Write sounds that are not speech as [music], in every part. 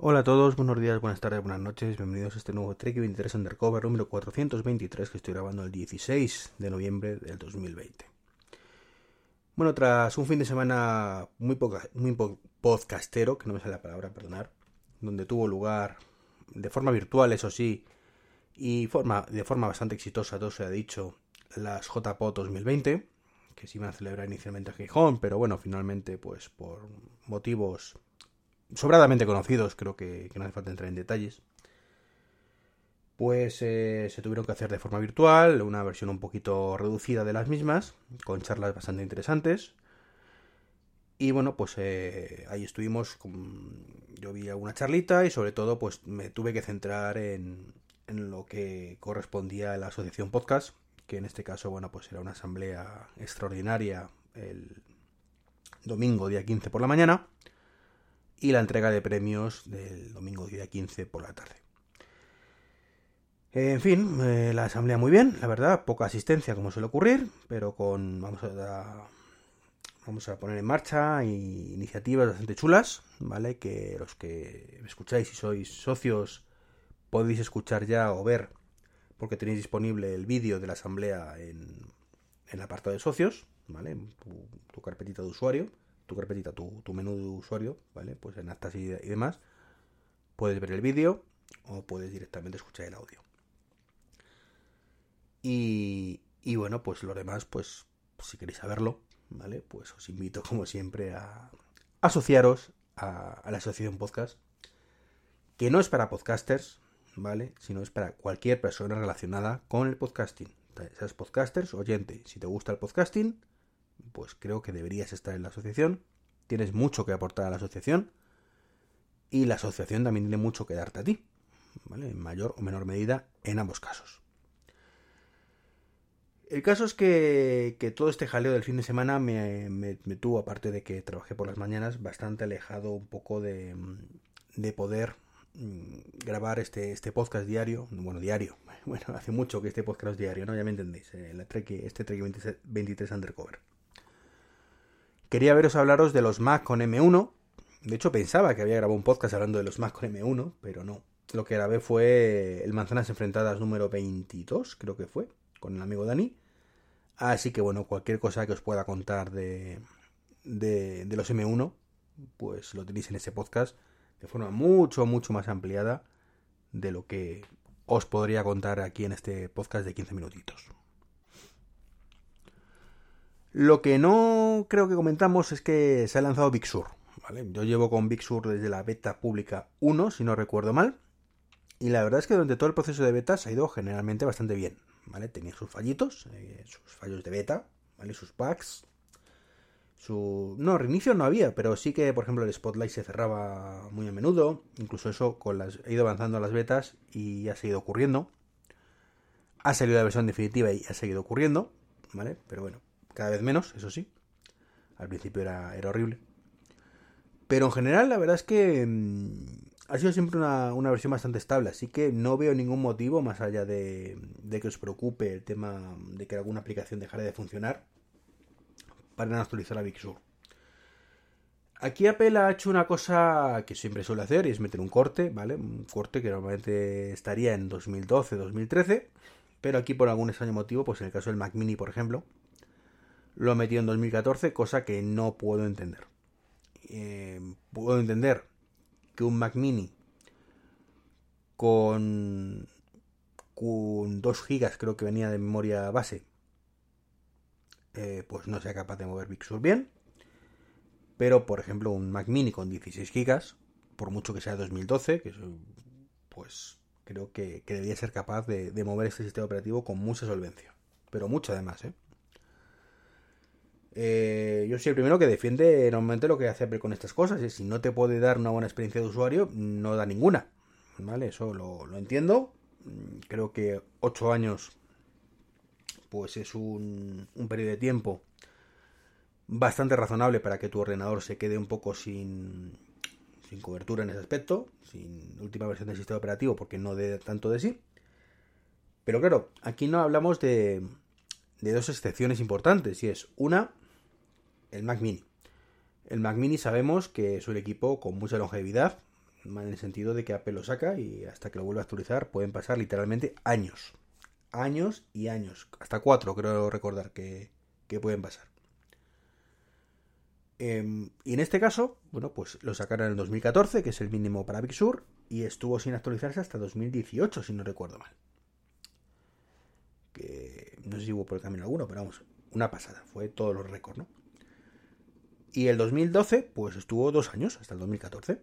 Hola a todos, buenos días, buenas tardes, buenas noches, bienvenidos a este nuevo Trek 23 Undercover número 423 que estoy grabando el 16 de noviembre del 2020. Bueno, tras un fin de semana muy, poca, muy podcastero, que no me sale la palabra, perdonar, donde tuvo lugar de forma virtual, eso sí, y de forma bastante exitosa, todo se ha dicho, las JPO 2020, que se iban a celebrar inicialmente en Gijón, pero bueno, finalmente, pues por motivos sobradamente conocidos, creo que, no hace falta entrar en detalles, pues eh, se tuvieron que hacer de forma virtual, una versión un poquito reducida de las mismas, con charlas bastante interesantes. Y bueno, pues eh, ahí estuvimos, con... yo vi alguna charlita y sobre todo pues me tuve que centrar en, en lo que correspondía a la asociación podcast, que en este caso, bueno, pues era una asamblea extraordinaria el domingo día 15 por la mañana y la entrega de premios del domingo día 15 por la tarde. En fin, eh, la asamblea muy bien, la verdad, poca asistencia como suele ocurrir, pero con vamos a vamos a poner en marcha iniciativas bastante chulas, ¿vale? Que los que me escucháis y sois socios podéis escuchar ya o ver porque tenéis disponible el vídeo de la asamblea en, en el apartado de socios, ¿vale? tu carpetita de usuario tu carpetita, tu, menú de usuario, ¿vale? Pues en actas y, demás, puedes ver el vídeo o puedes directamente escuchar el audio. Y, y bueno, pues lo demás, pues si queréis saberlo, ¿vale? Pues os invito como siempre a asociaros a, a la asociación podcast, que no es para podcasters, ¿vale? Sino es para cualquier persona relacionada con el podcasting. Seas podcasters, oyente, si te gusta el podcasting, pues creo que deberías estar en la asociación. Tienes mucho que aportar a la asociación. Y la asociación también tiene mucho que darte a ti. ¿Vale? En mayor o menor medida en ambos casos. El caso es que, todo este jaleo del fin de semana me, tuvo, aparte de que trabajé por las mañanas, bastante alejado un poco de, de poder mm, grabar este, este podcast diario. Bueno, diario. [laughs] Bueno, hace mucho que este podcast es diario, ¿no? Ya me entendéis. Eh, este Trek 23 Undercover. Quería veros hablaros de los Mac con M1. De hecho, pensaba que había grabado un podcast hablando de los Mac con M1, pero no. Lo que grabé fue el Manzanas Enfrentadas número 22, creo que fue, con el amigo Dani. Así que bueno, cualquier cosa que os pueda contar de, de, de los M1, pues lo tenéis en ese podcast de forma mucho, mucho más ampliada de lo que os podría contar aquí en este podcast de 15 minutitos. Lo que no creo que comentamos es que se ha lanzado Big Sur. Yo llevo con Big Sur desde la beta pública 1, si no recuerdo mal. Y la verdad es que durante todo el proceso de beta se ha ido generalmente bastante bien. ¿vale? Tenía sus fallitos, eh, sus fallos de beta, ¿vale? sus bugs. Su... No, reinicio no había, pero sí que, por ejemplo, el Spotlight se cerraba muy a menudo. Incluso eso con las... he ido avanzando las betas y ha seguido ocurriendo. Ha salido la versión definitiva y ha seguido ocurriendo. ¿Vale? Pero bueno, cada vez menos, eso sí. Al principio era, era horrible. Pero en general, la verdad es que mm, ha sido siempre una, versión bastante estable. Así que no veo ningún motivo, más allá de, que os preocupe el tema de que alguna aplicación dejara de funcionar, para no actualizar a Big Sur. Aquí Apple ha hecho una cosa que siempre suele hacer y es meter un corte, ¿vale? Un corte que normalmente estaría en 2012, 2013, pero aquí por algún extraño motivo, pues en el caso del Mac Mini, por ejemplo, lo metido en 2014, cosa que no puedo entender. Eh, puedo entender que un Mac mini con, con 2 GB creo que venía de memoria base, eh, pues no sea capaz de mover Big Sur bien. Pero, por ejemplo, un Mac mini con 16 GB, por mucho que sea 2012, que pues creo que, que debería ser capaz de, de mover este sistema operativo con mucha solvencia. Pero mucho además, ¿eh? Eh, yo soy el primero que defiende normalmente lo que hace Apple con estas cosas. Si no te puede dar una buena experiencia de usuario, no da ninguna. ¿Vale? Eso lo, entiendo. Creo que 8 años pues es un, periodo de tiempo bastante razonable para que tu ordenador se quede un poco sin, sin cobertura en ese aspecto, sin última versión del sistema operativo porque no dé tanto de sí. Pero claro, aquí no hablamos de, de dos excepciones importantes y es una el Mac Mini. El Mac Mini sabemos que es un equipo con mucha longevidad, en el sentido de que Apple lo saca y hasta que lo vuelva a actualizar pueden pasar literalmente años. Años y años. Hasta cuatro creo recordar que, pueden pasar. Em, y en este caso, bueno, pues lo sacaron en el 2014, que es el mínimo para Big Sur, y estuvo sin actualizarse hasta 2018, si no recuerdo mal. Que no sé si hubo por el camino alguno, pero vamos, una pasada, fue todos los récords, ¿no? Y el 2012, pues estuvo dos años, hasta el 2014.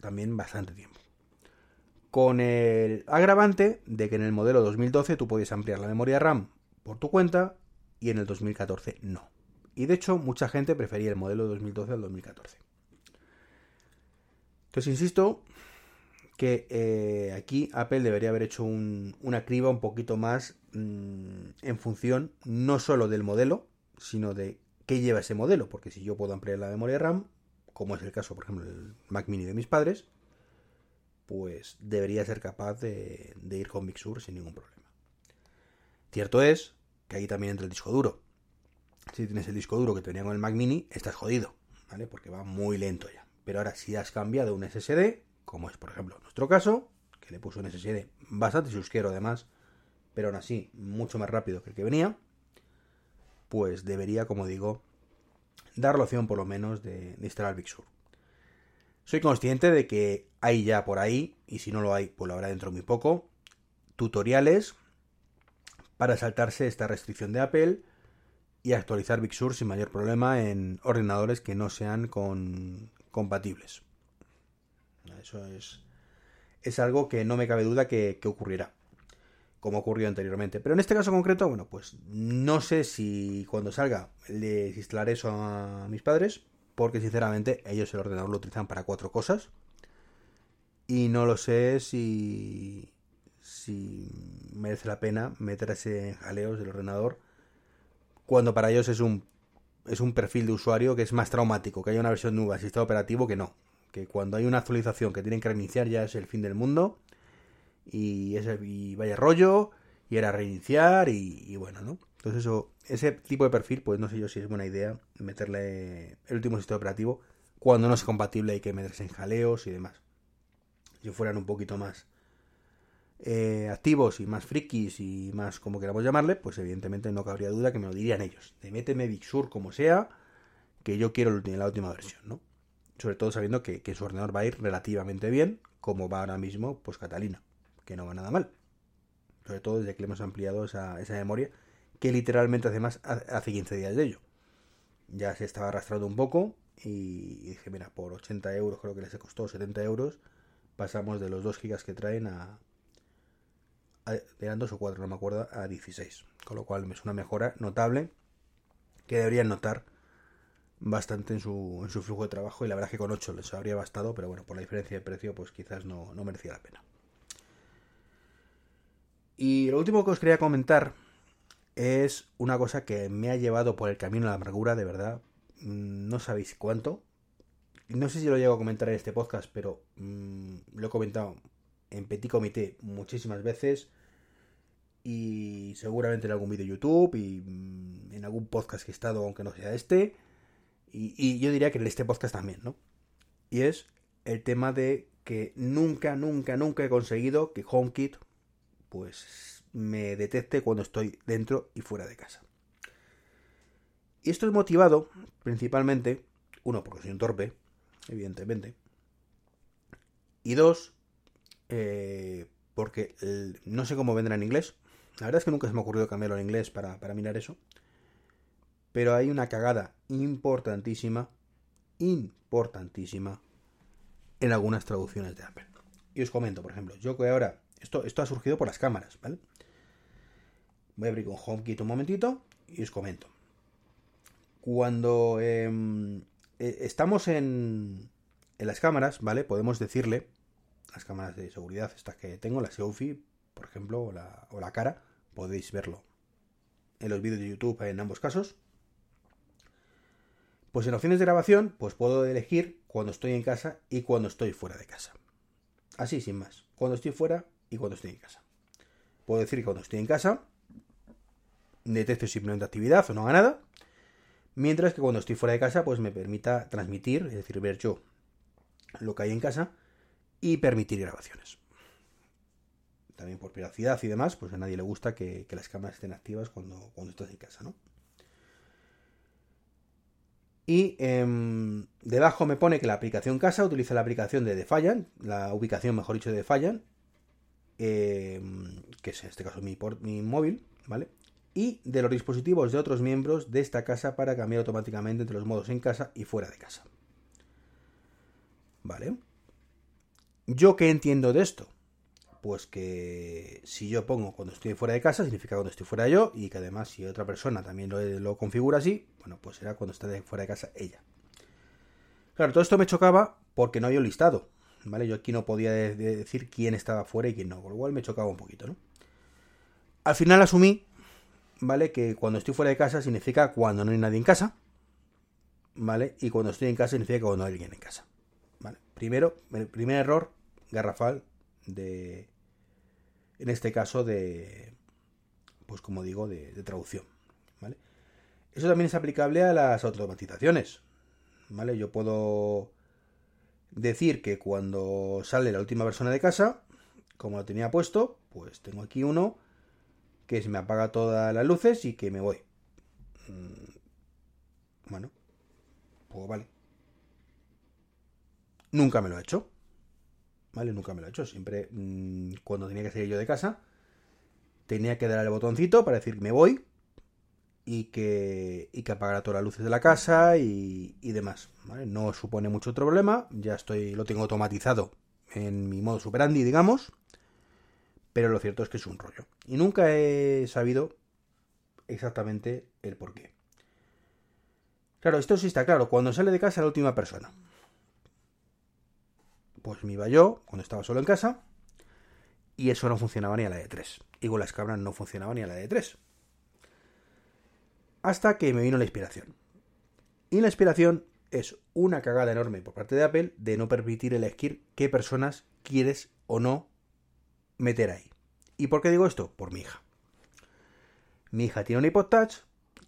También bastante tiempo. Con el agravante de que en el modelo 2012 tú podías ampliar la memoria RAM por tu cuenta y en el 2014 no. Y de hecho, mucha gente prefería el modelo 2012 al 2014. Entonces, insisto que eh, aquí Apple debería haber hecho una criba un poquito más mm, en función no solo del modelo, sino de qué lleva ese modelo, porque si yo puedo ampliar la memoria RAM, como es el caso, por ejemplo, del Mac mini de mis padres, pues debería ser capaz de, ir con Big sin ningún problema. Cierto es que ahí también entra el disco duro. Si tienes el disco duro que tenía con el Mac mini, estás jodido, ¿vale? Porque va muy lento ya. Pero ahora, si has cambiado un SSD, como es por ejemplo nuestro caso, que le puso un SSD bastante susquero además, pero aún así mucho más rápido que el que venía, pues debería, como digo, dar la opción por lo menos de, instalar Big Sur. Soy consciente de que hay ya por ahí, y si no lo hay, pues lo habrá dentro muy poco, tutoriales para saltarse esta restricción de Apple y actualizar Big Sur sin mayor problema en ordenadores que no sean con, compatibles. Eso es, es algo que no me cabe duda que, que ocurrirá como ocurrió anteriormente. Pero en este caso concreto, bueno, pues no sé si cuando salga les instalaré eso a mis padres, porque sinceramente ellos el ordenador lo utilizan para cuatro cosas. Y no lo sé si, si merece la pena meterse en jaleos del ordenador cuando para ellos es un, es un perfil de usuario que es más traumático, que haya una versión nueva, sistema operativo, que no. Que cuando hay una actualización que tienen que reiniciar ya es el fin del mundo y, ese, y vaya rollo, y era reiniciar, y, bueno, ¿no? Entonces eso, ese tipo de perfil, pues no sé yo si es buena idea meterle el último sistema operativo cuando no es compatible hay que meterse en jaleos y demás. Si fueran un poquito más eh, activos y más frikis y más como queramos llamarle, pues evidentemente no cabría duda que me lo dirían ellos. De méteme Big Sur como sea, que yo quiero la última versión, ¿no? Sobre todo sabiendo que, que su ordenador va a ir relativamente bien, como va ahora mismo, pues Catalina que no va nada mal. Sobre todo desde que le hemos ampliado esa, memoria, que literalmente hace más hace 15 días de ello. Ya se estaba arrastrando un poco y dije, mira, por 80 euros, creo que les costó 70 euros, pasamos de los 2 gigas que traen a, eran 2 o 4, no me acuerdo, a 16. Con lo cual es una mejora notable que deberían notar bastante en su, en su flujo de trabajo y la verdad que con 8 les habría bastado, pero bueno, por la diferencia de precio pues quizás no merecía la pena. Y lo último que os quería comentar es una cosa que me ha llevado por el camino a la amargura, de verdad. Mm, no sabéis cuánto. No sé si lo llego a comentar en este podcast, pero mm, lo he comentado en Petit Comité muchísimas veces. Y seguramente en algún vídeo de YouTube y mm, en algún podcast que he estado, aunque no sea este. Y, y yo diría que en este podcast también, ¿no? Y es el tema de que nunca, nunca, nunca he conseguido que HomeKit pues me detecte cuando estoy dentro y fuera de casa. Y esto es motivado principalmente, uno, porque soy un torpe, evidentemente, y dos, eh, porque no sé cómo vendrá en inglés. La verdad es que nunca se me ha ocurrido cambiarlo en inglés para, para mirar eso. Pero hay una cagada importantísima, importantísima, en algunas traducciones de Apple. Y os comento, por ejemplo, yo que ahora esto, ha surgido por las cámaras, ¿vale? Voy a abrir con HomeKit un momentito y os comento. Cuando em, e, estamos en, las cámaras, ¿vale? Podemos decirle, las cámaras de seguridad, estas que tengo, la Selfie, por ejemplo, o la, o la cara, podéis verlo en los vídeos de YouTube en ambos casos. Pues en opciones de grabación, pues puedo elegir cuando estoy en casa y cuando estoy fuera de casa. Así, sin más. Cuando estoy fuera y cuando estoy en casa. Puedo decir que cuando estoy en casa detecto simplemente actividad o no haga nada, mientras que cuando estoy fuera de casa pues me permita transmitir, es decir, ver yo lo que hay en casa y permitir grabaciones. También por privacidad y demás, pues a nadie le gusta que, las cámaras estén activas cuando, cuando estás en casa, ¿no? Y em, debajo me pone que la aplicación casa utiliza la aplicación de Defiant, la ubicación, mejor dicho, de Defiant, em, que es en este caso mi, mi móvil, ¿vale? Y de los dispositivos de otros miembros de esta casa para cambiar automáticamente entre los modos en casa y fuera de casa. ¿Vale? ¿Yo qué entiendo de esto? Pues que si yo pongo cuando estoy fuera de casa, significa cuando estoy fuera yo, y que además si otra persona también lo, configura así, bueno, pues será cuando está fuera de casa ella. Claro, todo esto me chocaba porque no había un listado, ¿vale? Yo aquí no podía decir quién estaba fuera y quién no, por lo cual me chocaba un poquito, ¿no? Al final asumí, ¿vale? Que cuando estoy fuera de casa significa cuando no hay nadie en casa, ¿vale? Y cuando estoy en casa significa cuando hay alguien en casa, ¿vale? Primero, el primer error garrafal de, en este caso de, pues como digo, de, traducción. ¿vale? Eso también es aplicable a las automatizaciones. ¿vale? Yo puedo decir que cuando sale la última persona de casa, como lo tenía puesto, pues tengo aquí uno que se me apaga todas las luces y que me voy. Mm, bueno, pues vale. Nunca me lo ha hecho. ¿vale? Nunca me lo he hecho. Siempre, mm, cuando tenía que salir yo de casa, tenía que dar el botoncito para decir me voy y que, y que apagara todas las luces de la casa y, demás. No supone mucho problema, ya estoy, lo tengo automatizado en mi modo superandi, digamos, pero lo cierto es que es un rollo. Y nunca he sabido exactamente el por qué. Claro, esto sí está claro, cuando sale de casa la última persona pues me iba yo cuando estaba solo en casa y eso no funcionaba ni a la de 3. Y con las cabras no funcionaba ni a la de 3. Hasta que me vino la inspiración. Y la inspiración es una cagada enorme por parte de Apple de no permitir elegir qué personas quieres o no meter ahí. ¿Y por qué digo esto? Por mi hija. Mi hija tiene un iPod Touch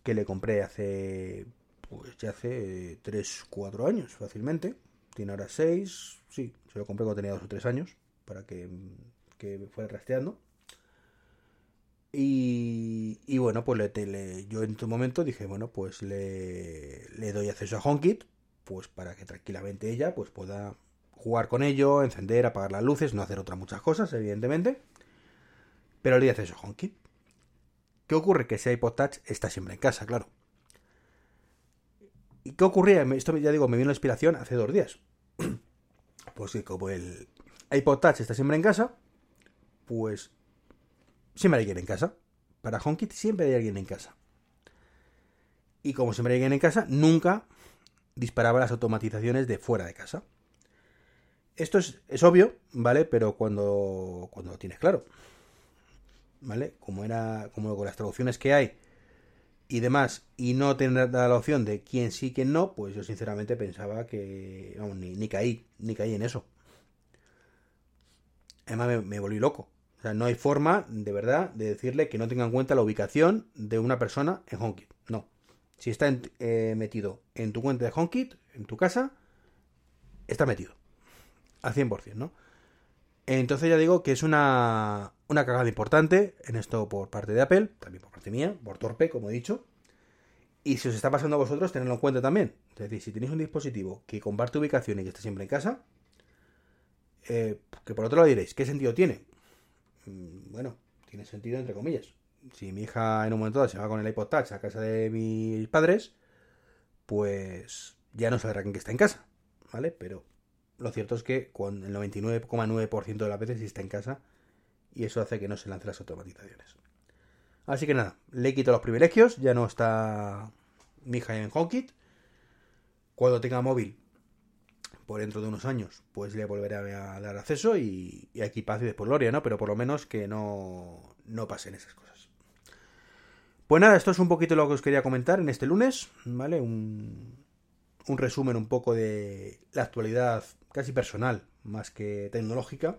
que le compré hace pues ya hace 3, 4 años fácilmente. Tiene ahora 6, sí, se lo compré cuando tenía 2 o 3 años, para que, que fuera rastreando. Y, y bueno, pues yo en tu momento dije, bueno, pues le, le doy acceso a HomeKit, pues para que tranquilamente ella pues pueda jugar con ello, encender, apagar las luces, no hacer otras muchas cosas, evidentemente. Pero le doy acceso a HomeKit. ¿Qué ocurre? Que ese iPod Touch está siempre en casa, claro. ¿Y qué ocurría? Esto ya digo, me vino la inspiración hace dos días. [clears throat] pues que como el iPod Touch está siempre en casa, pues siempre hay alguien en casa. Para HomeKit siempre hay alguien en casa. Y como siempre hay alguien en casa, nunca disparaba las automatizaciones de fuera de casa. Esto es, es obvio, ¿vale? Pero cuando, cuando lo tienes claro. ¿Vale? Como era. Como con las traducciones que hay y demás, y no tener la opción de quién sí, quién no, pues yo sinceramente pensaba que, vamos, ni, ni caí, ni caí en eso. Además me, volví loco. Sea, no hay forma, de verdad, de decirle que no tenga en cuenta la ubicación de una persona en HomeKit. No. Si está eh, metido en tu cuenta de HomeKit, en tu casa, está metido. Al 100%, ¿no? Entonces ya digo que es una, una cagada importante en esto por parte de Apple, también por parte mía, por torpe, como he dicho. Y si os está pasando a vosotros, tenedlo en cuenta también. Es decir, si tenéis un dispositivo que comparte ubicación y que está siempre en casa, eh, que por otro lado diréis, ¿qué sentido tiene? Mm, bueno, tiene sentido entre comillas. Si mi hija en un momento dado se va con el iPod Touch a casa de mis padres, pues ya no sabrá quién está en casa, ¿vale? Pero lo cierto es que con el 99,9% de las veces está en casa y eso hace que no se lancen las automatizaciones. Así que nada, le quito los privilegios, ya no está mi hija en HomeKit. Cuando tenga móvil, por dentro de unos años, pues le volveré a dar acceso y, aquí paz y después gloria, ¿no? Pero por lo menos que no, no pasen esas cosas. Pues nada, esto es un poquito lo que os quería comentar en este lunes, ¿vale? Un, un resumen un poco de la actualidad casi personal, más que tecnológica.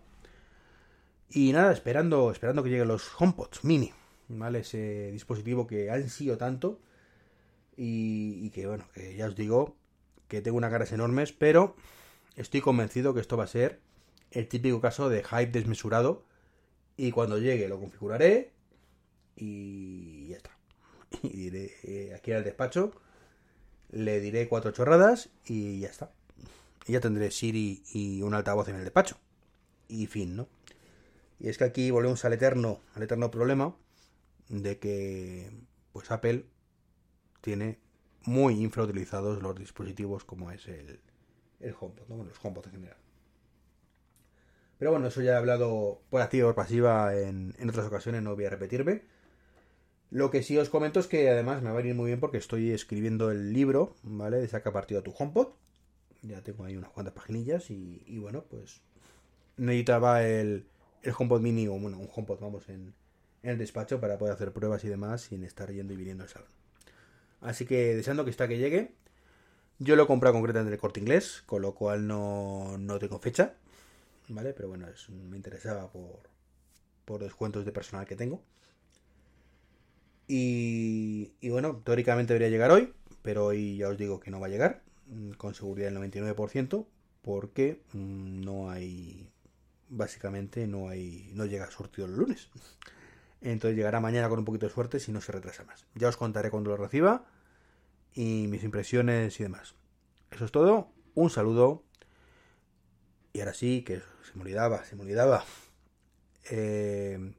Y nada, esperando, esperando que lleguen los HomePods mini, ¿vale? Ese dispositivo que han sido tanto y, que, bueno, que ya os digo que tengo unas ganas enormes, pero estoy convencido que esto va a ser el típico caso de hype desmesurado. Y cuando llegue lo configuraré y ya está. [laughs] Y diré eh, aquí al despacho, le diré cuatro chorradas y ya está. Y ya tendré Siri y un altavoz en el despacho. Y fin, ¿no? Y es que aquí volvemos al eterno, al eterno problema de que pues Apple tiene muy infrautilizados los dispositivos como es el, el HomePod, ¿no? los HomePod en general. Pero bueno, eso ya he hablado por activa o pasiva en, en, otras ocasiones, no voy a repetirme. Lo que sí os comento es que además me va a venir muy bien porque estoy escribiendo el libro, ¿vale? De saca partido a tu HomePod. Ya tengo ahí unas cuantas paginillas y, y bueno, pues necesitaba el, el HomePod mini o bueno, un HomePod, vamos, en, en, el despacho para poder hacer pruebas y demás sin estar yendo y viniendo al salón. Así que deseando que está que llegue. Yo lo he comprado concretamente en el corte inglés, con lo cual no, no tengo fecha, ¿vale? Pero bueno, me interesaba por, por descuentos de personal que tengo. Y, y, bueno, teóricamente debería llegar hoy, pero hoy ya os digo que no va a llegar, mm, con seguridad el 99%, porque mm, no hay, básicamente no hay, no llega surtido el lunes. Entonces llegará mañana con un poquito de suerte si no se retrasa más. Ya os contaré cuando lo reciba y mis impresiones y demás. Eso es todo. Un saludo. Y ahora sí, que se me se me olvidaba. Eh,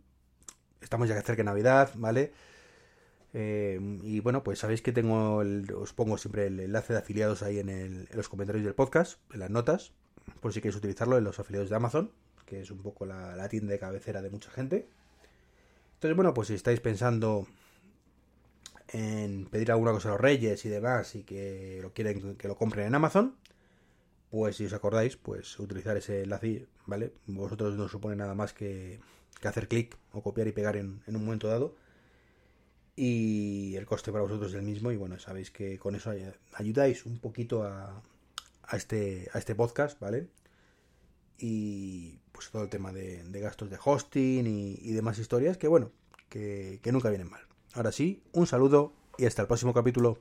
estamos ya cerca de Navidad, ¿vale? Eh, y bueno, pues sabéis que tengo, el, os pongo siempre el enlace de afiliados ahí en, el, los comentarios del podcast, en las notas, por si queréis utilizarlo en los afiliados de Amazon, que es un poco la, la tienda de cabecera de mucha gente. Entonces, bueno, pues si estáis pensando en pedir alguna cosa a los reyes y demás y que lo quieren que lo compren en Amazon, pues si os acordáis, pues utilizar ese enlace, ¿vale? Vosotros no supone nada más que, que hacer clic o copiar y pegar en, en, un momento dado. Y el coste para vosotros es el mismo. Y bueno, sabéis que con eso ayudáis un poquito a, a este, a este podcast, ¿vale? Y pues todo el tema de, gastos de hosting y, y, demás historias que bueno, que, que nunca vienen mal. Ahora sí, un saludo y hasta el próximo capítulo.